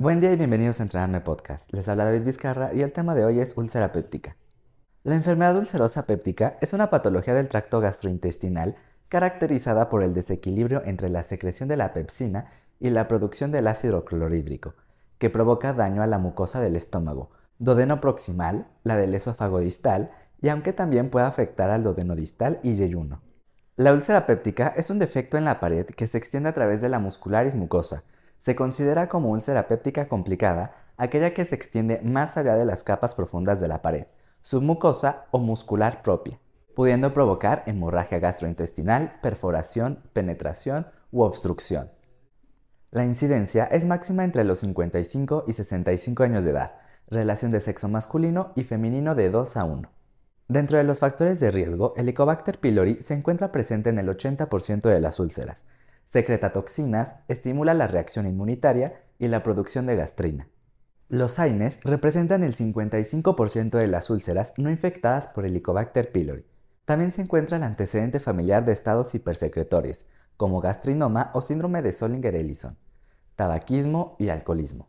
Buen día y bienvenidos a Entrenarme Podcast. Les habla David Vizcarra y el tema de hoy es úlcera péptica. La enfermedad ulcerosa péptica es una patología del tracto gastrointestinal caracterizada por el desequilibrio entre la secreción de la pepsina y la producción del ácido clorhídrico, que provoca daño a la mucosa del estómago, dodeno proximal, la del esófago distal y aunque también puede afectar al dodeno distal y yeyuno. La úlcera péptica es un defecto en la pared que se extiende a través de la muscularis mucosa. Se considera como úlcera péptica complicada aquella que se extiende más allá de las capas profundas de la pared, submucosa o muscular propia, pudiendo provocar hemorragia gastrointestinal, perforación, penetración u obstrucción. La incidencia es máxima entre los 55 y 65 años de edad, relación de sexo masculino y femenino de 2 a 1. Dentro de los factores de riesgo, el Helicobacter pylori se encuentra presente en el 80% de las úlceras. Secreta toxinas, estimula la reacción inmunitaria y la producción de gastrina. Los AINES representan el 55% de las úlceras no infectadas por Helicobacter pylori. También se encuentra el antecedente familiar de estados hipersecretores, como gastrinoma o síndrome de Solinger-Ellison, tabaquismo y alcoholismo.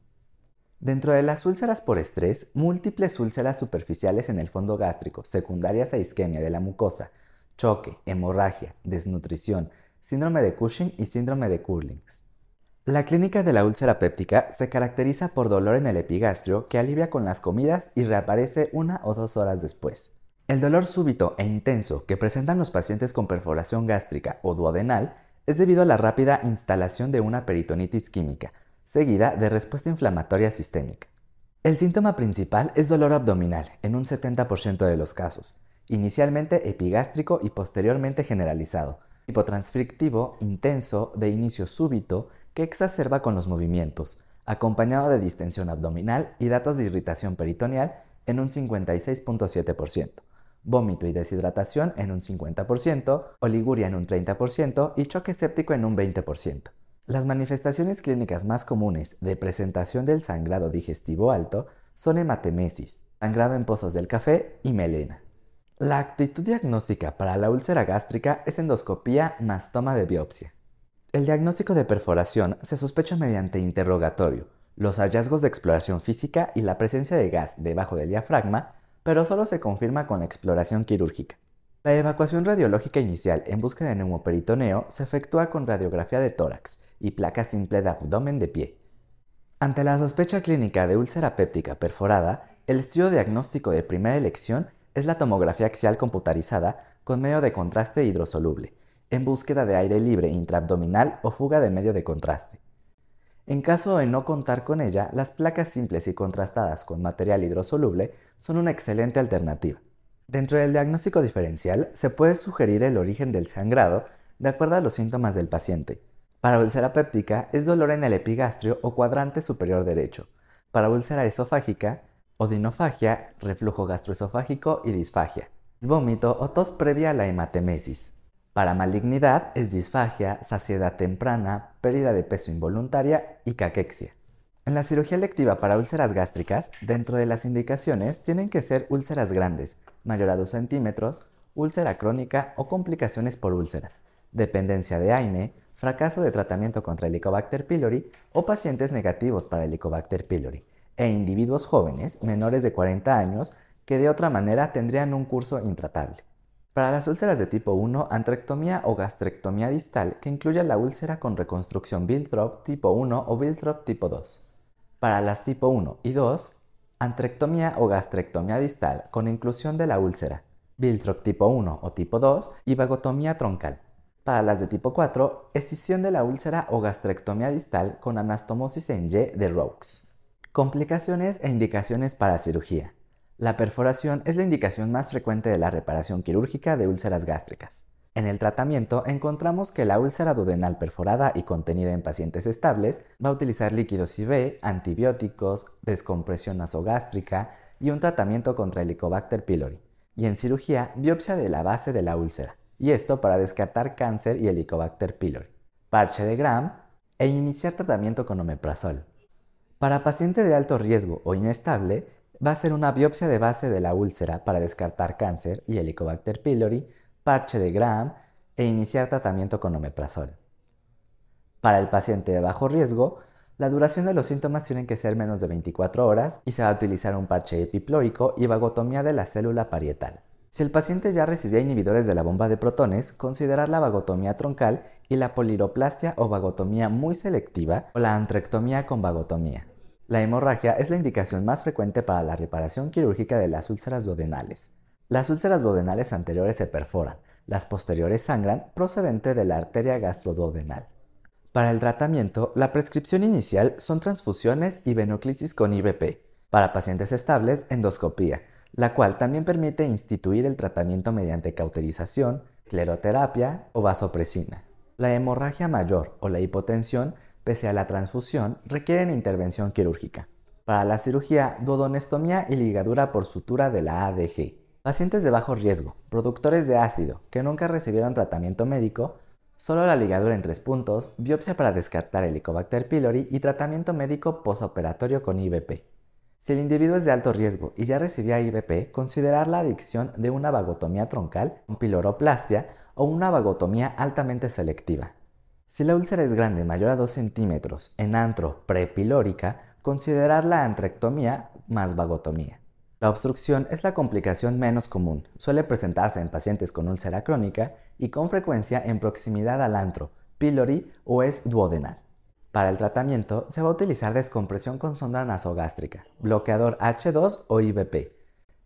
Dentro de las úlceras por estrés, múltiples úlceras superficiales en el fondo gástrico, secundarias a isquemia de la mucosa, choque, hemorragia, desnutrición, síndrome de Cushing y síndrome de Curlings. La clínica de la úlcera péptica se caracteriza por dolor en el epigastrio que alivia con las comidas y reaparece una o dos horas después. El dolor súbito e intenso que presentan los pacientes con perforación gástrica o duodenal es debido a la rápida instalación de una peritonitis química, seguida de respuesta inflamatoria sistémica. El síntoma principal es dolor abdominal en un 70% de los casos, inicialmente epigástrico y posteriormente generalizado, hipotransfrictivo intenso de inicio súbito que exacerba con los movimientos, acompañado de distensión abdominal y datos de irritación peritoneal en un 56.7%, vómito y deshidratación en un 50%, oliguria en un 30% y choque séptico en un 20%. Las manifestaciones clínicas más comunes de presentación del sangrado digestivo alto son hematemesis, sangrado en pozos del café y melena. La actitud diagnóstica para la úlcera gástrica es endoscopía más toma de biopsia. El diagnóstico de perforación se sospecha mediante interrogatorio, los hallazgos de exploración física y la presencia de gas debajo del diafragma, pero solo se confirma con exploración quirúrgica. La evacuación radiológica inicial en busca de neumoperitoneo se efectúa con radiografía de tórax y placa simple de abdomen de pie. Ante la sospecha clínica de úlcera péptica perforada, el estudio diagnóstico de primera elección es la tomografía axial computarizada con medio de contraste hidrosoluble, en búsqueda de aire libre intraabdominal o fuga de medio de contraste. En caso de no contar con ella, las placas simples y contrastadas con material hidrosoluble son una excelente alternativa. Dentro del diagnóstico diferencial se puede sugerir el origen del sangrado de acuerdo a los síntomas del paciente. Para úlcera péptica es dolor en el epigastrio o cuadrante superior derecho. Para úlcera esofágica, odinofagia, reflujo gastroesofágico y disfagia. Vómito o tos previa a la hematemesis. Para malignidad es disfagia, saciedad temprana, pérdida de peso involuntaria y caquexia. En la cirugía electiva para úlceras gástricas, dentro de las indicaciones tienen que ser úlceras grandes, mayor a 2 centímetros, úlcera crónica o complicaciones por úlceras, dependencia de AINE, fracaso de tratamiento contra Helicobacter pylori o pacientes negativos para Helicobacter pylori, e individuos jóvenes menores de 40 años que de otra manera tendrían un curso intratable. Para las úlceras de tipo 1, antrectomía o gastrectomía distal que incluye la úlcera con reconstrucción Bilthrop tipo 1 o Bilthrop tipo 2. Para las tipo 1 y 2, antrectomía o gastrectomía distal con inclusión de la úlcera, Bilthrop tipo 1 o tipo 2 y vagotomía troncal. Para las de tipo 4, escisión de la úlcera o gastrectomía distal con anastomosis en Y de Rokes. Complicaciones e indicaciones para cirugía. La perforación es la indicación más frecuente de la reparación quirúrgica de úlceras gástricas. En el tratamiento encontramos que la úlcera duodenal perforada y contenida en pacientes estables va a utilizar líquidos IV, antibióticos, descompresión nasogástrica y un tratamiento contra Helicobacter pylori. Y en cirugía, biopsia de la base de la úlcera. Y esto para descartar cáncer y Helicobacter pylori. Parche de Gram e iniciar tratamiento con omeprazol. Para paciente de alto riesgo o inestable, va a ser una biopsia de base de la úlcera para descartar cáncer y Helicobacter pylori parche de Graham e iniciar tratamiento con omeprazol. Para el paciente de bajo riesgo, La duración de los síntomas tienen que ser menos de 24 horas y se va a utilizar un parche epiplóico y vagotomía de la célula parietal. Si el paciente ya recibía inhibidores de la bomba de protones, considerar la vagotomía troncal y la poliroplastia o vagotomía muy selectiva o la antrectomía con vagotomía. La hemorragia es la indicación más frecuente para la reparación quirúrgica de las úlceras duodenales. Las úlceras duodenales anteriores se perforan, las posteriores sangran procedente de la arteria gastroduodenal. Para el tratamiento, la prescripción inicial son transfusiones y venoclisis con IVP. Para pacientes estables, endoscopía, la cual también permite instituir el tratamiento mediante cauterización, cleroterapia o vasopresina. La hemorragia mayor o la hipotensión, pese a la transfusión, requieren intervención quirúrgica. Para la cirugía, duodonestomía y ligadura por sutura de la ADG. Pacientes de bajo riesgo, productores de ácido, que nunca recibieron tratamiento médico, solo la ligadura en tres puntos, biopsia para descartar Helicobacter pylori y tratamiento médico posoperatorio con IVP. Si el individuo es de alto riesgo y ya recibía IVP, considerar la adicción de una vagotomía troncal, un piloroplastia o una vagotomía altamente selectiva. Si la úlcera es grande, mayor a 2 centímetros, en antro prepilórica, considerar la antrectomía más vagotomía. La obstrucción es la complicación menos común. Suele presentarse en pacientes con úlcera crónica y con frecuencia en proximidad al antro, pylori o es duodenal. Para el tratamiento se va a utilizar descompresión con sonda nasogástrica, bloqueador H2 o IVP.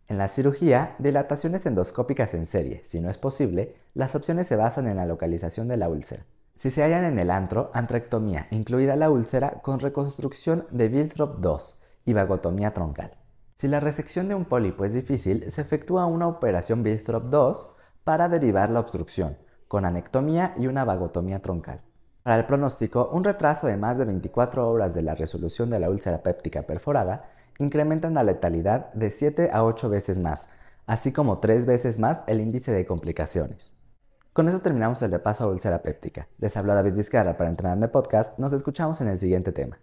En la cirugía, dilataciones endoscópicas en serie. Si no es posible, las opciones se basan en la localización de la úlcera. Si se hallan en el antro, antrectomía, incluida la úlcera con reconstrucción de Winthrop 2 y vagotomía troncal. Si la resección de un pólipo es difícil, se efectúa una operación Winthrop 2 para derivar la obstrucción, con anectomía y una vagotomía troncal. Para el pronóstico, un retraso de más de 24 horas de la resolución de la úlcera péptica perforada incrementan la letalidad de 7 a 8 veces más, así como 3 veces más el índice de complicaciones. Con eso terminamos el repaso a úlcera péptica. Les habla David Vizcarra para Entrenando Podcast. Nos escuchamos en el siguiente tema.